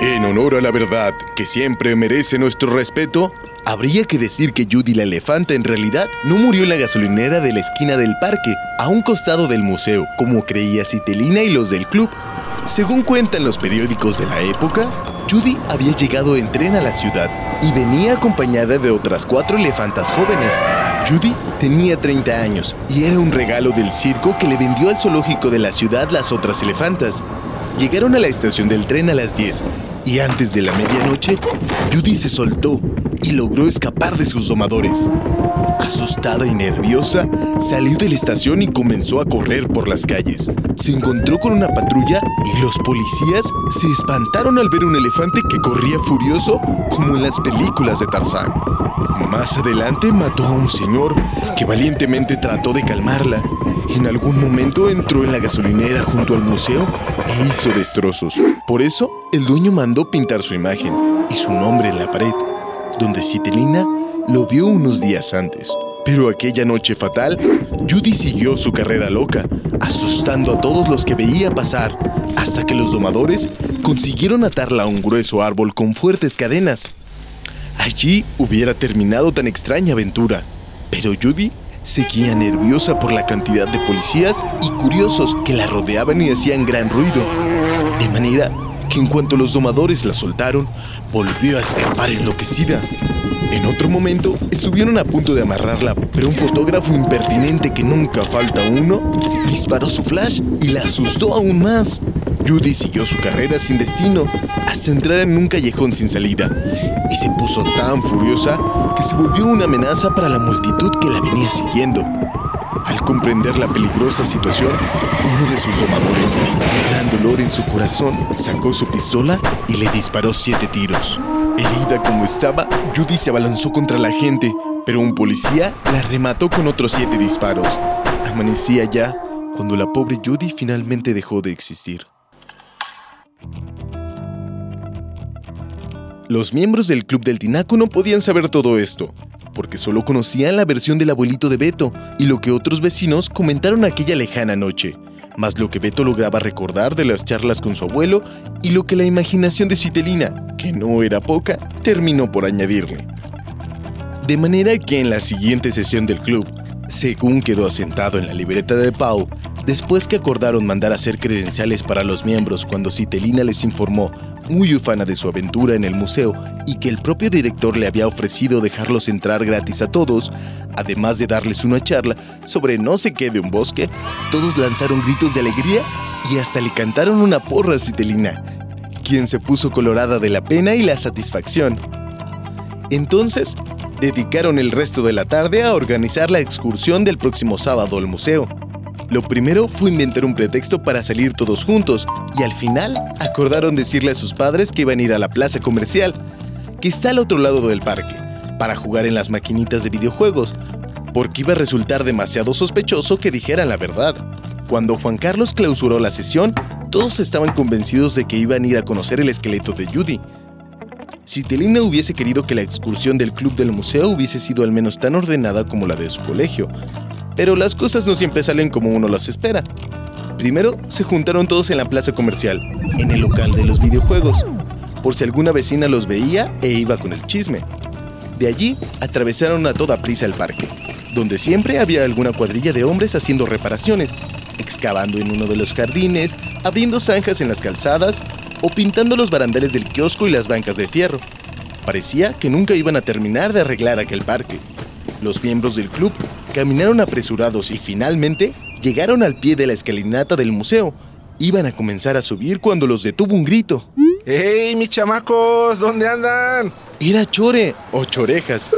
En honor a la verdad, que siempre merece nuestro respeto, habría que decir que Judy la elefanta en realidad no murió en la gasolinera de la esquina del parque, a un costado del museo, como creía Citelina y los del club. Según cuentan los periódicos de la época, Judy había llegado en tren a la ciudad y venía acompañada de otras cuatro elefantas jóvenes. Judy tenía 30 años y era un regalo del circo que le vendió al zoológico de la ciudad las otras elefantas. Llegaron a la estación del tren a las 10 y antes de la medianoche, Judy se soltó y logró escapar de sus domadores. Asustada y nerviosa, salió de la estación y comenzó a correr por las calles. Se encontró con una patrulla y los policías se espantaron al ver un elefante que corría furioso como en las películas de Tarzán. Más adelante mató a un señor que valientemente trató de calmarla. En algún momento entró en la gasolinera junto al museo e hizo destrozos. Por eso, el dueño mandó pintar su imagen y su nombre en la pared, donde Citelina lo vio unos días antes. Pero aquella noche fatal, Judy siguió su carrera loca, asustando a todos los que veía pasar, hasta que los domadores consiguieron atarla a un grueso árbol con fuertes cadenas. Allí hubiera terminado tan extraña aventura, pero Judy seguía nerviosa por la cantidad de policías y curiosos que la rodeaban y hacían gran ruido, de manera que en cuanto los domadores la soltaron, volvió a escapar enloquecida. En otro momento, estuvieron a punto de amarrarla, pero un fotógrafo impertinente que nunca falta uno, disparó su flash y la asustó aún más. Judy siguió su carrera sin destino hasta entrar en un callejón sin salida y se puso tan furiosa que se volvió una amenaza para la multitud que la venía siguiendo. Al comprender la peligrosa situación, uno de sus domadores, con gran dolor en su corazón, sacó su pistola y le disparó siete tiros. Herida como estaba, Judy se abalanzó contra la gente, pero un policía la remató con otros siete disparos. Amanecía ya cuando la pobre Judy finalmente dejó de existir. Los miembros del Club del Tinaco no podían saber todo esto, porque solo conocían la versión del abuelito de Beto y lo que otros vecinos comentaron aquella lejana noche, más lo que Beto lograba recordar de las charlas con su abuelo y lo que la imaginación de Citelina, que no era poca, terminó por añadirle. De manera que en la siguiente sesión del club, según quedó asentado en la libreta de Pau, después que acordaron mandar a hacer credenciales para los miembros cuando Citelina les informó muy ufana de su aventura en el museo y que el propio director le había ofrecido dejarlos entrar gratis a todos, además de darles una charla sobre no sé qué de un bosque, todos lanzaron gritos de alegría y hasta le cantaron una porra a Citelina, quien se puso colorada de la pena y la satisfacción. Entonces, dedicaron el resto de la tarde a organizar la excursión del próximo sábado al museo. Lo primero fue inventar un pretexto para salir todos juntos y al final acordaron decirle a sus padres que iban a ir a la plaza comercial, que está al otro lado del parque, para jugar en las maquinitas de videojuegos, porque iba a resultar demasiado sospechoso que dijeran la verdad. Cuando Juan Carlos clausuró la sesión, todos estaban convencidos de que iban a ir a conocer el esqueleto de Judy. Si Telina hubiese querido que la excursión del club del museo hubiese sido al menos tan ordenada como la de su colegio, pero las cosas no siempre salen como uno las espera. Primero se juntaron todos en la plaza comercial, en el local de los videojuegos, por si alguna vecina los veía e iba con el chisme. De allí atravesaron a toda prisa el parque, donde siempre había alguna cuadrilla de hombres haciendo reparaciones, excavando en uno de los jardines, abriendo zanjas en las calzadas o pintando los barandales del kiosco y las bancas de fierro. Parecía que nunca iban a terminar de arreglar aquel parque. Los miembros del club caminaron apresurados y finalmente llegaron al pie de la escalinata del museo. Iban a comenzar a subir cuando los detuvo un grito. ¡Hey, mis chamacos! ¿Dónde andan? Era Chore, o Chorejas,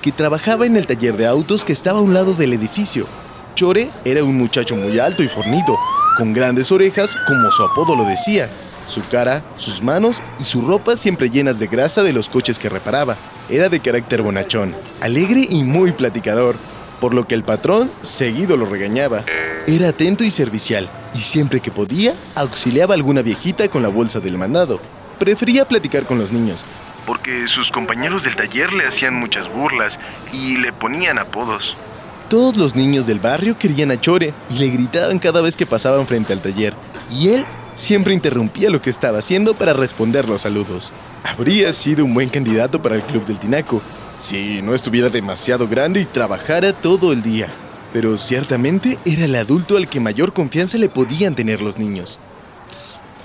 que trabajaba en el taller de autos que estaba a un lado del edificio. Chore era un muchacho muy alto y fornido, con grandes orejas, como su apodo lo decía. Su cara, sus manos y su ropa siempre llenas de grasa de los coches que reparaba. Era de carácter bonachón, alegre y muy platicador por lo que el patrón seguido lo regañaba. Era atento y servicial, y siempre que podía, auxiliaba a alguna viejita con la bolsa del mandado. Prefería platicar con los niños, porque sus compañeros del taller le hacían muchas burlas y le ponían apodos. Todos los niños del barrio querían a Chore y le gritaban cada vez que pasaban frente al taller, y él siempre interrumpía lo que estaba haciendo para responder los saludos. Habría sido un buen candidato para el Club del Tinaco, si no estuviera demasiado grande y trabajara todo el día. Pero ciertamente era el adulto al que mayor confianza le podían tener los niños.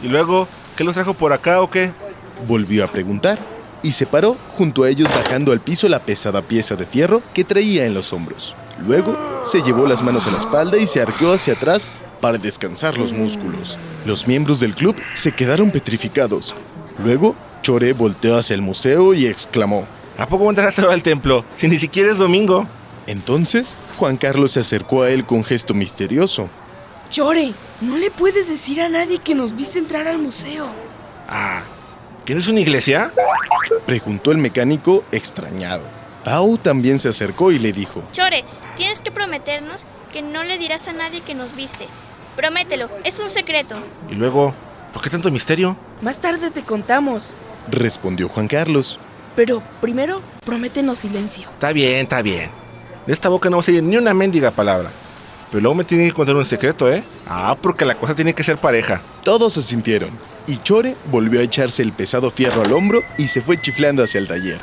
¿Y luego qué los trajo por acá o qué? Volvió a preguntar y se paró junto a ellos bajando al piso la pesada pieza de fierro que traía en los hombros. Luego se llevó las manos a la espalda y se arqueó hacia atrás para descansar los músculos. Los miembros del club se quedaron petrificados. Luego, Chore volteó hacia el museo y exclamó: ¿A poco entraste al templo? Si ni siquiera es domingo. Entonces, Juan Carlos se acercó a él con gesto misterioso. Chore, no le puedes decir a nadie que nos viste entrar al museo. Ah, ¿tienes una iglesia? Preguntó el mecánico extrañado. Pau también se acercó y le dijo: Chore, tienes que prometernos que no le dirás a nadie que nos viste. Promételo, es un secreto. Y luego, ¿por qué tanto misterio? Más tarde te contamos. Respondió Juan Carlos. Pero primero, prométenos silencio. Está bien, está bien. De esta boca no va a salir ni una mendiga palabra. Pero luego me tiene que contar un secreto, ¿eh? Ah, porque la cosa tiene que ser pareja. Todos se sintieron, y Chore volvió a echarse el pesado fierro al hombro y se fue chiflando hacia el taller.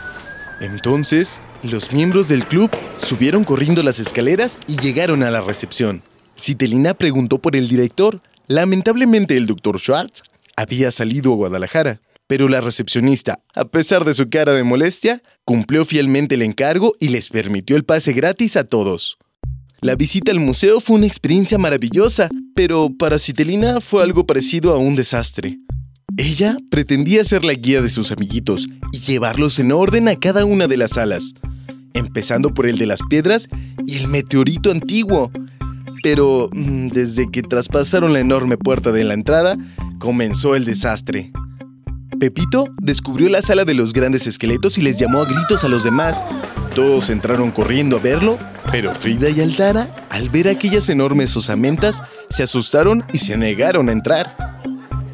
Entonces, los miembros del club subieron corriendo las escaleras y llegaron a la recepción. Citelina preguntó por el director. Lamentablemente el doctor Schwartz había salido a Guadalajara, pero la recepcionista, a pesar de su cara de molestia, cumplió fielmente el encargo y les permitió el pase gratis a todos. La visita al museo fue una experiencia maravillosa, pero para Citelina fue algo parecido a un desastre. Ella pretendía ser la guía de sus amiguitos y llevarlos en orden a cada una de las salas, empezando por el de las piedras y el meteorito antiguo. Pero mm, desde que traspasaron la enorme puerta de la entrada, comenzó el desastre. Pepito descubrió la sala de los grandes esqueletos y les llamó a gritos a los demás. Todos entraron corriendo a verlo, pero Frida y Aldara, al ver aquellas enormes osamentas, se asustaron y se negaron a entrar.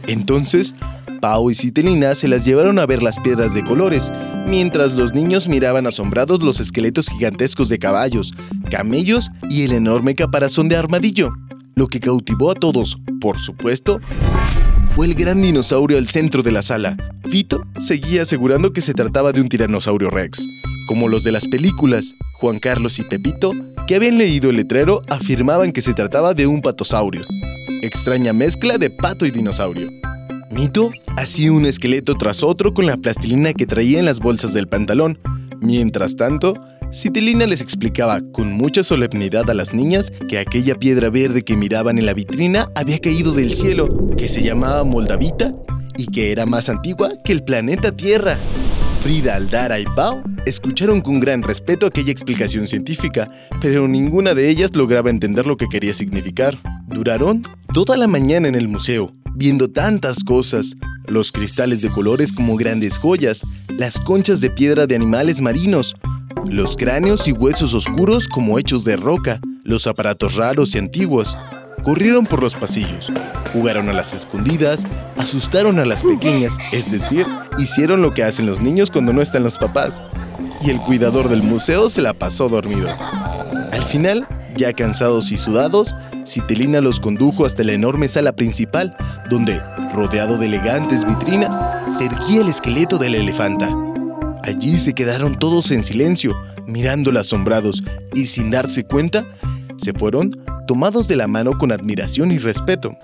Entonces, Pau y Citelina se las llevaron a ver las piedras de colores, mientras los niños miraban asombrados los esqueletos gigantescos de caballos, camellos y el enorme caparazón de armadillo. Lo que cautivó a todos, por supuesto, el gran dinosaurio al centro de la sala. Fito seguía asegurando que se trataba de un tiranosaurio rex. Como los de las películas, Juan Carlos y Pepito, que habían leído el letrero, afirmaban que se trataba de un patosaurio. Extraña mezcla de pato y dinosaurio. Mito hacía un esqueleto tras otro con la plastilina que traía en las bolsas del pantalón. Mientras tanto, Citilina les explicaba con mucha solemnidad a las niñas que aquella piedra verde que miraban en la vitrina había caído del cielo, que se llamaba Moldavita y que era más antigua que el planeta Tierra. Frida, Aldara y Pau escucharon con gran respeto aquella explicación científica, pero ninguna de ellas lograba entender lo que quería significar. Duraron toda la mañana en el museo, viendo tantas cosas, los cristales de colores como grandes joyas, las conchas de piedra de animales marinos, los cráneos y huesos oscuros como hechos de roca, los aparatos raros y antiguos. Corrieron por los pasillos, jugaron a las escondidas, asustaron a las pequeñas, es decir, hicieron lo que hacen los niños cuando no están los papás. Y el cuidador del museo se la pasó dormido. Al final, ya cansados y sudados, Citelina los condujo hasta la enorme sala principal, donde, rodeado de elegantes vitrinas, se erguía el esqueleto de la elefanta. Allí se quedaron todos en silencio, mirándola asombrados, y sin darse cuenta, se fueron tomados de la mano con admiración y respeto.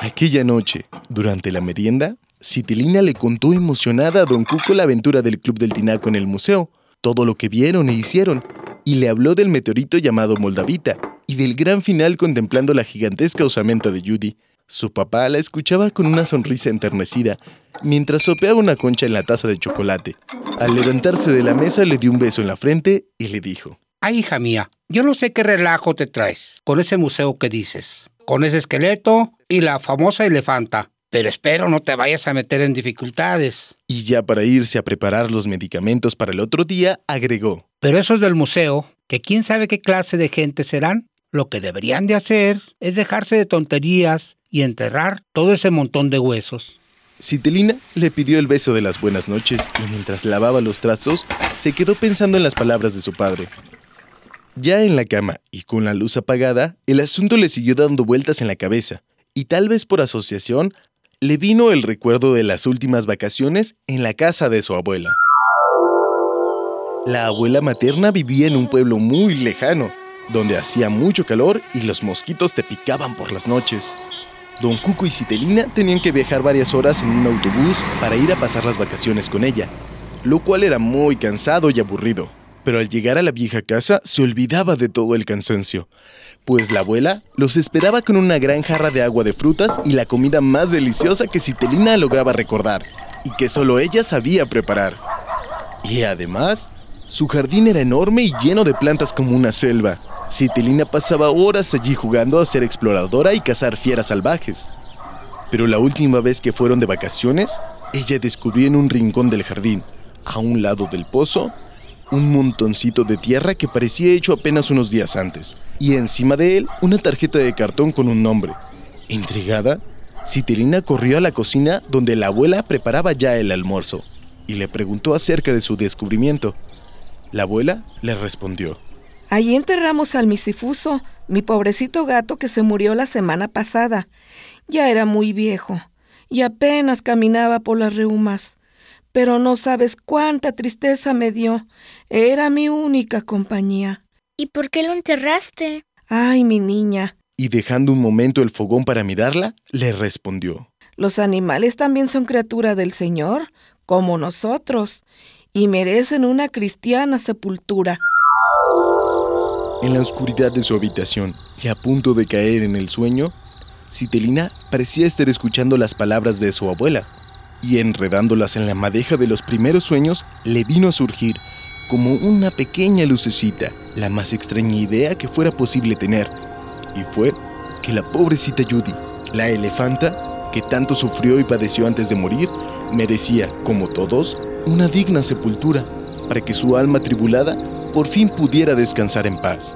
Aquella noche, durante la merienda, Citilina le contó emocionada a Don Cuco la aventura del Club del Tinaco en el museo, todo lo que vieron e hicieron, y le habló del meteorito llamado Moldavita y del gran final contemplando la gigantesca osamenta de Judy. Su papá la escuchaba con una sonrisa enternecida, mientras sopeaba una concha en la taza de chocolate. Al levantarse de la mesa le dio un beso en la frente y le dijo, Ay, hija mía, yo no sé qué relajo te traes con ese museo que dices, con ese esqueleto y la famosa elefanta. Pero espero no te vayas a meter en dificultades. Y ya para irse a preparar los medicamentos para el otro día, agregó. Pero esos del museo, que quién sabe qué clase de gente serán, lo que deberían de hacer es dejarse de tonterías y enterrar todo ese montón de huesos. Citelina le pidió el beso de las buenas noches y mientras lavaba los trazos, se quedó pensando en las palabras de su padre. Ya en la cama y con la luz apagada, el asunto le siguió dando vueltas en la cabeza y tal vez por asociación, le vino el recuerdo de las últimas vacaciones en la casa de su abuela. La abuela materna vivía en un pueblo muy lejano, donde hacía mucho calor y los mosquitos te picaban por las noches. Don Cuco y Citelina tenían que viajar varias horas en un autobús para ir a pasar las vacaciones con ella, lo cual era muy cansado y aburrido. Pero al llegar a la vieja casa se olvidaba de todo el cansancio, pues la abuela los esperaba con una gran jarra de agua de frutas y la comida más deliciosa que Citelina lograba recordar, y que solo ella sabía preparar. Y además, su jardín era enorme y lleno de plantas como una selva. Citelina pasaba horas allí jugando a ser exploradora y cazar fieras salvajes. Pero la última vez que fueron de vacaciones, ella descubrió en un rincón del jardín, a un lado del pozo, un montoncito de tierra que parecía hecho apenas unos días antes, y encima de él una tarjeta de cartón con un nombre. Intrigada, Citelina corrió a la cocina donde la abuela preparaba ya el almuerzo y le preguntó acerca de su descubrimiento. La abuela le respondió. Allí enterramos al misifuso, mi pobrecito gato que se murió la semana pasada. Ya era muy viejo y apenas caminaba por las reumas. Pero no sabes cuánta tristeza me dio. Era mi única compañía. ¿Y por qué lo enterraste? Ay, mi niña. Y dejando un momento el fogón para mirarla, le respondió. Los animales también son criatura del Señor, como nosotros, y merecen una cristiana sepultura. En la oscuridad de su habitación y a punto de caer en el sueño, Citelina parecía estar escuchando las palabras de su abuela, y enredándolas en la madeja de los primeros sueños, le vino a surgir como una pequeña lucecita, la más extraña idea que fuera posible tener, y fue que la pobrecita Judy, la elefanta, que tanto sufrió y padeció antes de morir, merecía, como todos, una digna sepultura, para que su alma tribulada por fin pudiera descansar en paz.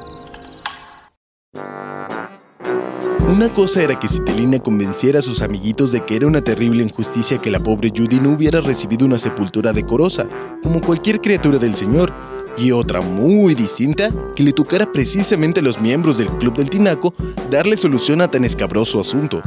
Una cosa era que Citelina convenciera a sus amiguitos de que era una terrible injusticia que la pobre Judy no hubiera recibido una sepultura decorosa, como cualquier criatura del Señor, y otra muy distinta, que le tocara precisamente a los miembros del Club del Tinaco darle solución a tan escabroso asunto.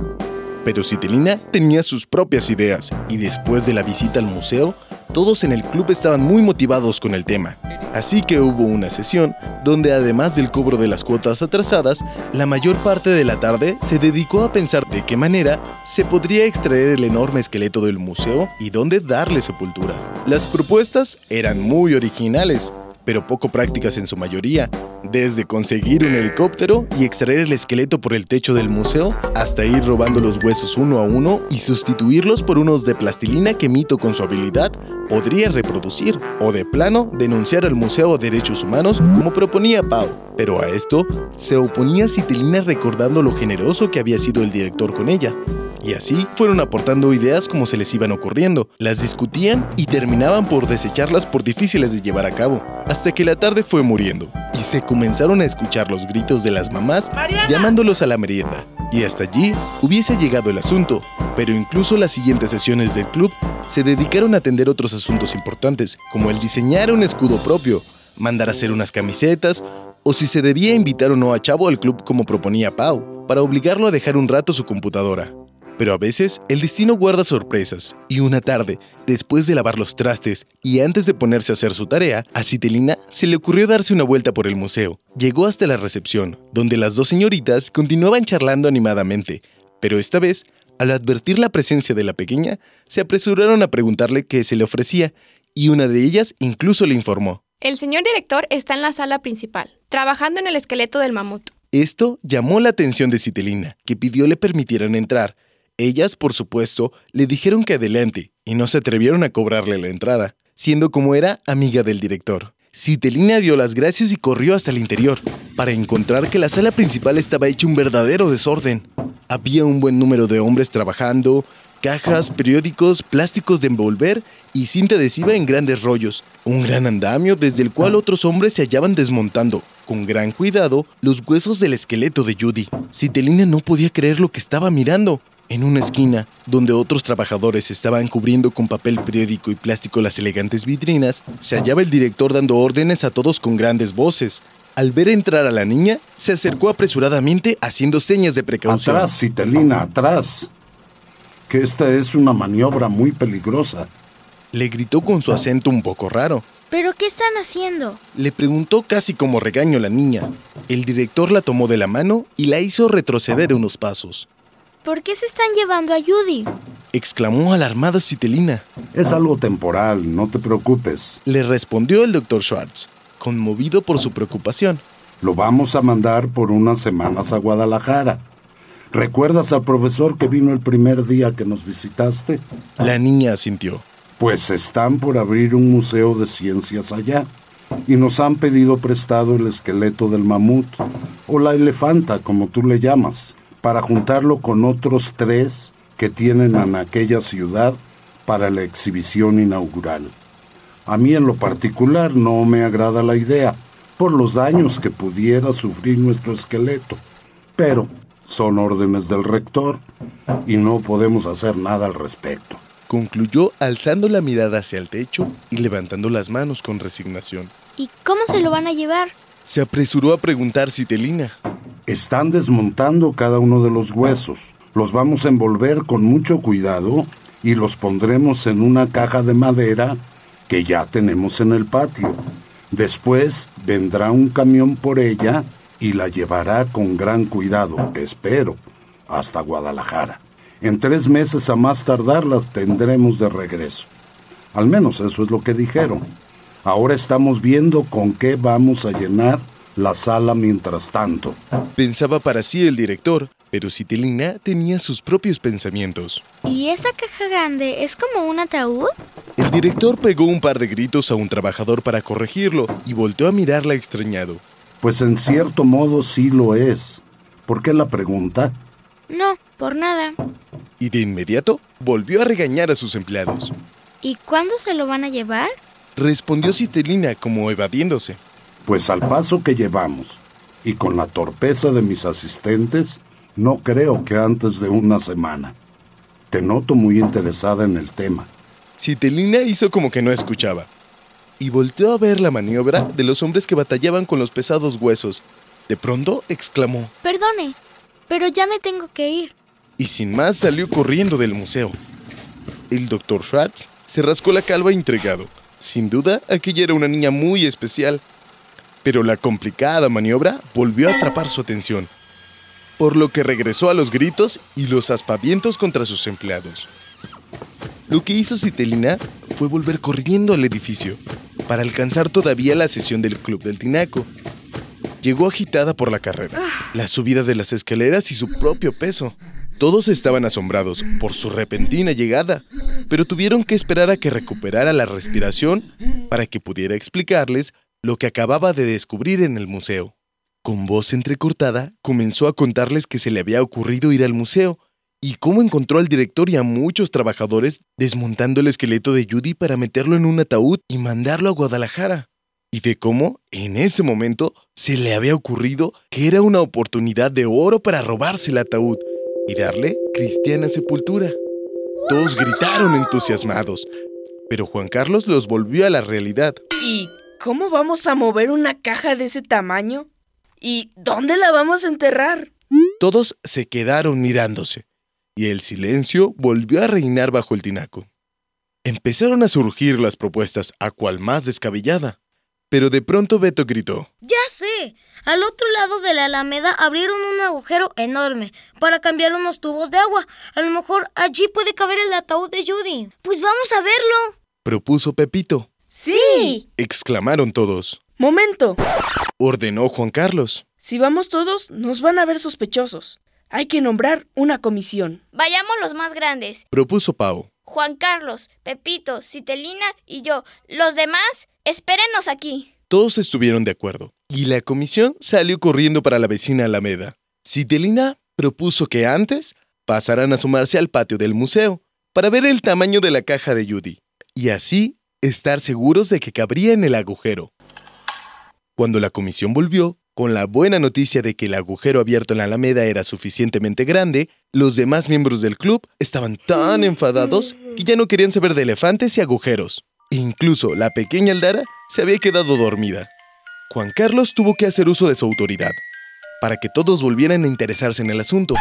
Pero Citelina tenía sus propias ideas, y después de la visita al museo, todos en el club estaban muy motivados con el tema. Así que hubo una sesión donde además del cobro de las cuotas atrasadas, la mayor parte de la tarde se dedicó a pensar de qué manera se podría extraer el enorme esqueleto del museo y dónde darle sepultura. Las propuestas eran muy originales, pero poco prácticas en su mayoría, desde conseguir un helicóptero y extraer el esqueleto por el techo del museo, hasta ir robando los huesos uno a uno y sustituirlos por unos de plastilina que Mito con su habilidad podría reproducir, o de plano denunciar al Museo de Derechos Humanos como proponía Pau. Pero a esto se oponía Citilina recordando lo generoso que había sido el director con ella. Y así fueron aportando ideas como se les iban ocurriendo, las discutían y terminaban por desecharlas por difíciles de llevar a cabo, hasta que la tarde fue muriendo y se comenzaron a escuchar los gritos de las mamás llamándolos a la merienda. Y hasta allí hubiese llegado el asunto, pero incluso las siguientes sesiones del club se dedicaron a atender otros asuntos importantes, como el diseñar un escudo propio, mandar a hacer unas camisetas, o si se debía invitar o no a Chavo al club como proponía Pau, para obligarlo a dejar un rato su computadora. Pero a veces el destino guarda sorpresas, y una tarde, después de lavar los trastes y antes de ponerse a hacer su tarea, a Citelina se le ocurrió darse una vuelta por el museo. Llegó hasta la recepción, donde las dos señoritas continuaban charlando animadamente, pero esta vez, al advertir la presencia de la pequeña, se apresuraron a preguntarle qué se le ofrecía, y una de ellas incluso le informó. El señor director está en la sala principal, trabajando en el esqueleto del mamut. Esto llamó la atención de Citelina, que pidió le permitieran entrar, ellas, por supuesto, le dijeron que adelante y no se atrevieron a cobrarle la entrada, siendo como era amiga del director. Citelina dio las gracias y corrió hasta el interior, para encontrar que la sala principal estaba hecha un verdadero desorden. Había un buen número de hombres trabajando, cajas, periódicos, plásticos de envolver y cinta adhesiva en grandes rollos. Un gran andamio desde el cual otros hombres se hallaban desmontando, con gran cuidado, los huesos del esqueleto de Judy. Citelina no podía creer lo que estaba mirando. En una esquina, donde otros trabajadores estaban cubriendo con papel periódico y plástico las elegantes vitrinas, se hallaba el director dando órdenes a todos con grandes voces. Al ver entrar a la niña, se acercó apresuradamente haciendo señas de precaución. Atrás, Citelina, atrás. Que esta es una maniobra muy peligrosa. Le gritó con su acento un poco raro. ¿Pero qué están haciendo? Le preguntó casi como regaño la niña. El director la tomó de la mano y la hizo retroceder unos pasos. ¿Por qué se están llevando a Judy? Exclamó alarmada Citelina. Es algo temporal, no te preocupes. Le respondió el doctor Schwartz, conmovido por su preocupación. Lo vamos a mandar por unas semanas a Guadalajara. ¿Recuerdas al profesor que vino el primer día que nos visitaste? La niña asintió. Pues están por abrir un museo de ciencias allá y nos han pedido prestado el esqueleto del mamut o la elefanta, como tú le llamas, para juntarlo con otros tres que tienen en aquella ciudad para la exhibición inaugural. A mí en lo particular no me agrada la idea, por los daños que pudiera sufrir nuestro esqueleto, pero son órdenes del rector y no podemos hacer nada al respecto. Concluyó alzando la mirada hacia el techo y levantando las manos con resignación. ¿Y cómo se lo van a llevar? Se apresuró a preguntar Citelina. Están desmontando cada uno de los huesos. Los vamos a envolver con mucho cuidado y los pondremos en una caja de madera que ya tenemos en el patio. Después vendrá un camión por ella y la llevará con gran cuidado, espero, hasta Guadalajara. En tres meses a más tardar las tendremos de regreso. Al menos eso es lo que dijeron. Ahora estamos viendo con qué vamos a llenar la sala mientras tanto. Pensaba para sí el director, pero Citelina tenía sus propios pensamientos. ¿Y esa caja grande es como un ataúd? El director pegó un par de gritos a un trabajador para corregirlo y volteó a mirarla extrañado. Pues en cierto modo sí lo es. ¿Por qué la pregunta? No, por nada. Y de inmediato volvió a regañar a sus empleados. ¿Y cuándo se lo van a llevar? Respondió Citelina como evadiéndose. Pues al paso que llevamos y con la torpeza de mis asistentes, no creo que antes de una semana. Te noto muy interesada en el tema. Citelina hizo como que no escuchaba y volteó a ver la maniobra de los hombres que batallaban con los pesados huesos. De pronto exclamó, Perdone, pero ya me tengo que ir. y sin más salió corriendo del museo. El doctor Schwartz se rascó la calva intrigado. Sin duda, aquella era una niña muy especial. Pero la complicada maniobra volvió a atrapar su atención, por lo que regresó a los gritos y los aspavientos contra sus empleados. Lo que hizo Citelina fue volver corriendo al edificio para alcanzar todavía la sesión del Club del Tinaco. Llegó agitada por la carrera, la subida de las escaleras y su propio peso. Todos estaban asombrados por su repentina llegada, pero tuvieron que esperar a que recuperara la respiración para que pudiera explicarles lo que acababa de descubrir en el museo. Con voz entrecortada, comenzó a contarles que se le había ocurrido ir al museo y cómo encontró al director y a muchos trabajadores desmontando el esqueleto de Judy para meterlo en un ataúd y mandarlo a Guadalajara. Y de cómo, en ese momento, se le había ocurrido que era una oportunidad de oro para robarse el ataúd y darle cristiana sepultura. Todos gritaron entusiasmados, pero Juan Carlos los volvió a la realidad. ¿Y cómo vamos a mover una caja de ese tamaño? ¿Y dónde la vamos a enterrar? Todos se quedaron mirándose, y el silencio volvió a reinar bajo el tinaco. Empezaron a surgir las propuestas, a cual más descabellada. Pero de pronto Beto gritó. Ya sé. Al otro lado de la alameda abrieron un agujero enorme para cambiar unos tubos de agua. A lo mejor allí puede caber el ataúd de Judy. Pues vamos a verlo. Propuso Pepito. ¡Sí! Exclamaron todos. Momento. Ordenó Juan Carlos. Si vamos todos, nos van a ver sospechosos. Hay que nombrar una comisión. Vayamos los más grandes. Propuso Pau. Juan Carlos, Pepito, Citelina y yo. Los demás, espérenos aquí. Todos estuvieron de acuerdo, y la comisión salió corriendo para la vecina Alameda. Citelina propuso que antes pasaran a sumarse al patio del museo para ver el tamaño de la caja de Judy, y así estar seguros de que cabría en el agujero. Cuando la comisión volvió, Con la buena noticia de que el agujero abierto en la alameda era suficientemente grande, los demás miembros del club estaban tan enfadados que ya no querían saber de elefantes y agujeros. Incluso la pequeña Aldara se había quedado dormida. Juan Carlos tuvo que hacer uso de su autoridad para que todos volvieran a interesarse en el asunto.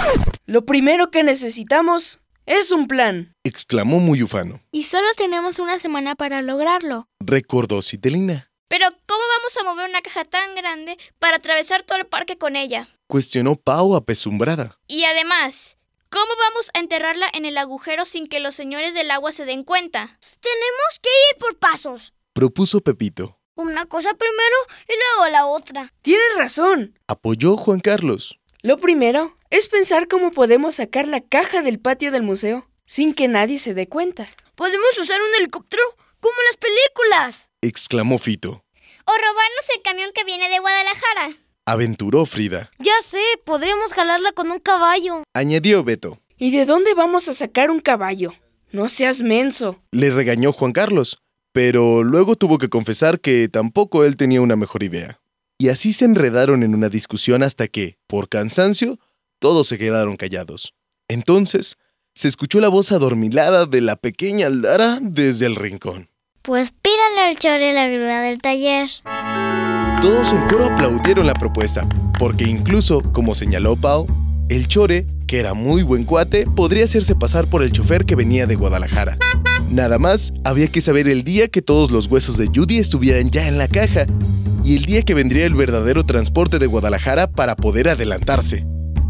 Lo primero que necesitamos es un plan, exclamó muy ufano. Y solo tenemos una semana para lograrlo. Recordó Citelina. Pero, ¿cómo vamos a mover una caja tan grande para atravesar todo el parque con ella? Cuestionó Pau apesumbrada. Y además, ¿cómo vamos a enterrarla en el agujero sin que los señores del agua se den cuenta? Tenemos que ir por pasos. Propuso Pepito. Una cosa primero y luego la otra. Tienes razón. Apoyó Juan Carlos. Lo primero es pensar cómo podemos sacar la caja del patio del museo sin que nadie se dé cuenta. ¿Podemos usar un helicóptero? Como en las películas. Exclamó Fito. O robarnos el camión que viene de Guadalajara. Aventuró Frida. Ya sé, podríamos jalarla con un caballo. Añadió Beto. ¿Y de dónde vamos a sacar un caballo? No seas menso. Le regañó Juan Carlos, pero luego tuvo que confesar que tampoco él tenía una mejor idea. Y así se enredaron en una discusión hasta que, por cansancio, todos se quedaron callados. Entonces, se escuchó la voz adormilada de la pequeña Aldara desde el rincón. Pues al chore la grúa del taller. Todos en coro aplaudieron la propuesta, porque incluso, como señaló Pau, el chore, que era muy buen cuate, podría hacerse pasar por el chofer que venía de Guadalajara. Nada más, había que saber el día que todos los huesos de Judy estuvieran ya en la caja, y el día que vendría el verdadero transporte de Guadalajara para poder adelantarse.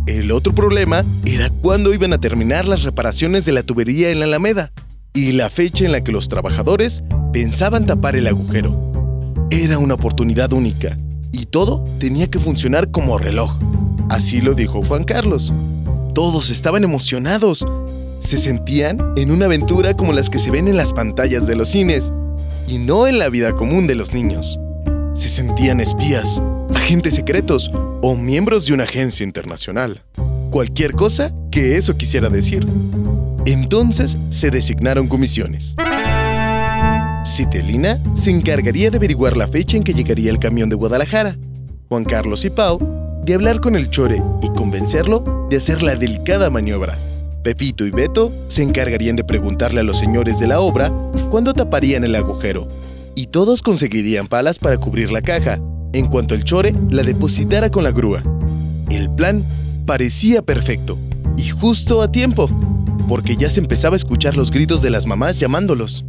El otro problema era cuándo iban a terminar las reparaciones de la tubería en la Alameda, y la fecha en la que los trabajadores pensaban tapar el agujero. Era una oportunidad única, y todo tenía que funcionar como reloj. Así lo dijo Juan Carlos. Todos estaban emocionados. Se sentían en una aventura como las que se ven en las pantallas de los cines, y no en la vida común de los niños. Se sentían espías, agentes secretos o miembros de una agencia internacional. Cualquier cosa que eso quisiera decir. Entonces se designaron comisiones. Citelina se encargaría de averiguar la fecha en que llegaría el camión de Guadalajara. Juan Carlos y Pau de hablar con el Chore y convencerlo de hacer la delicada maniobra. Pepito y Beto se encargarían de preguntarle a los señores de la obra cuándo taparían el agujero. Y todos conseguirían palas para cubrir la caja, en cuanto el Chore la depositara con la grúa. El plan parecía perfecto, y justo a tiempo, porque ya se empezaba a escuchar los gritos de las mamás llamándolos.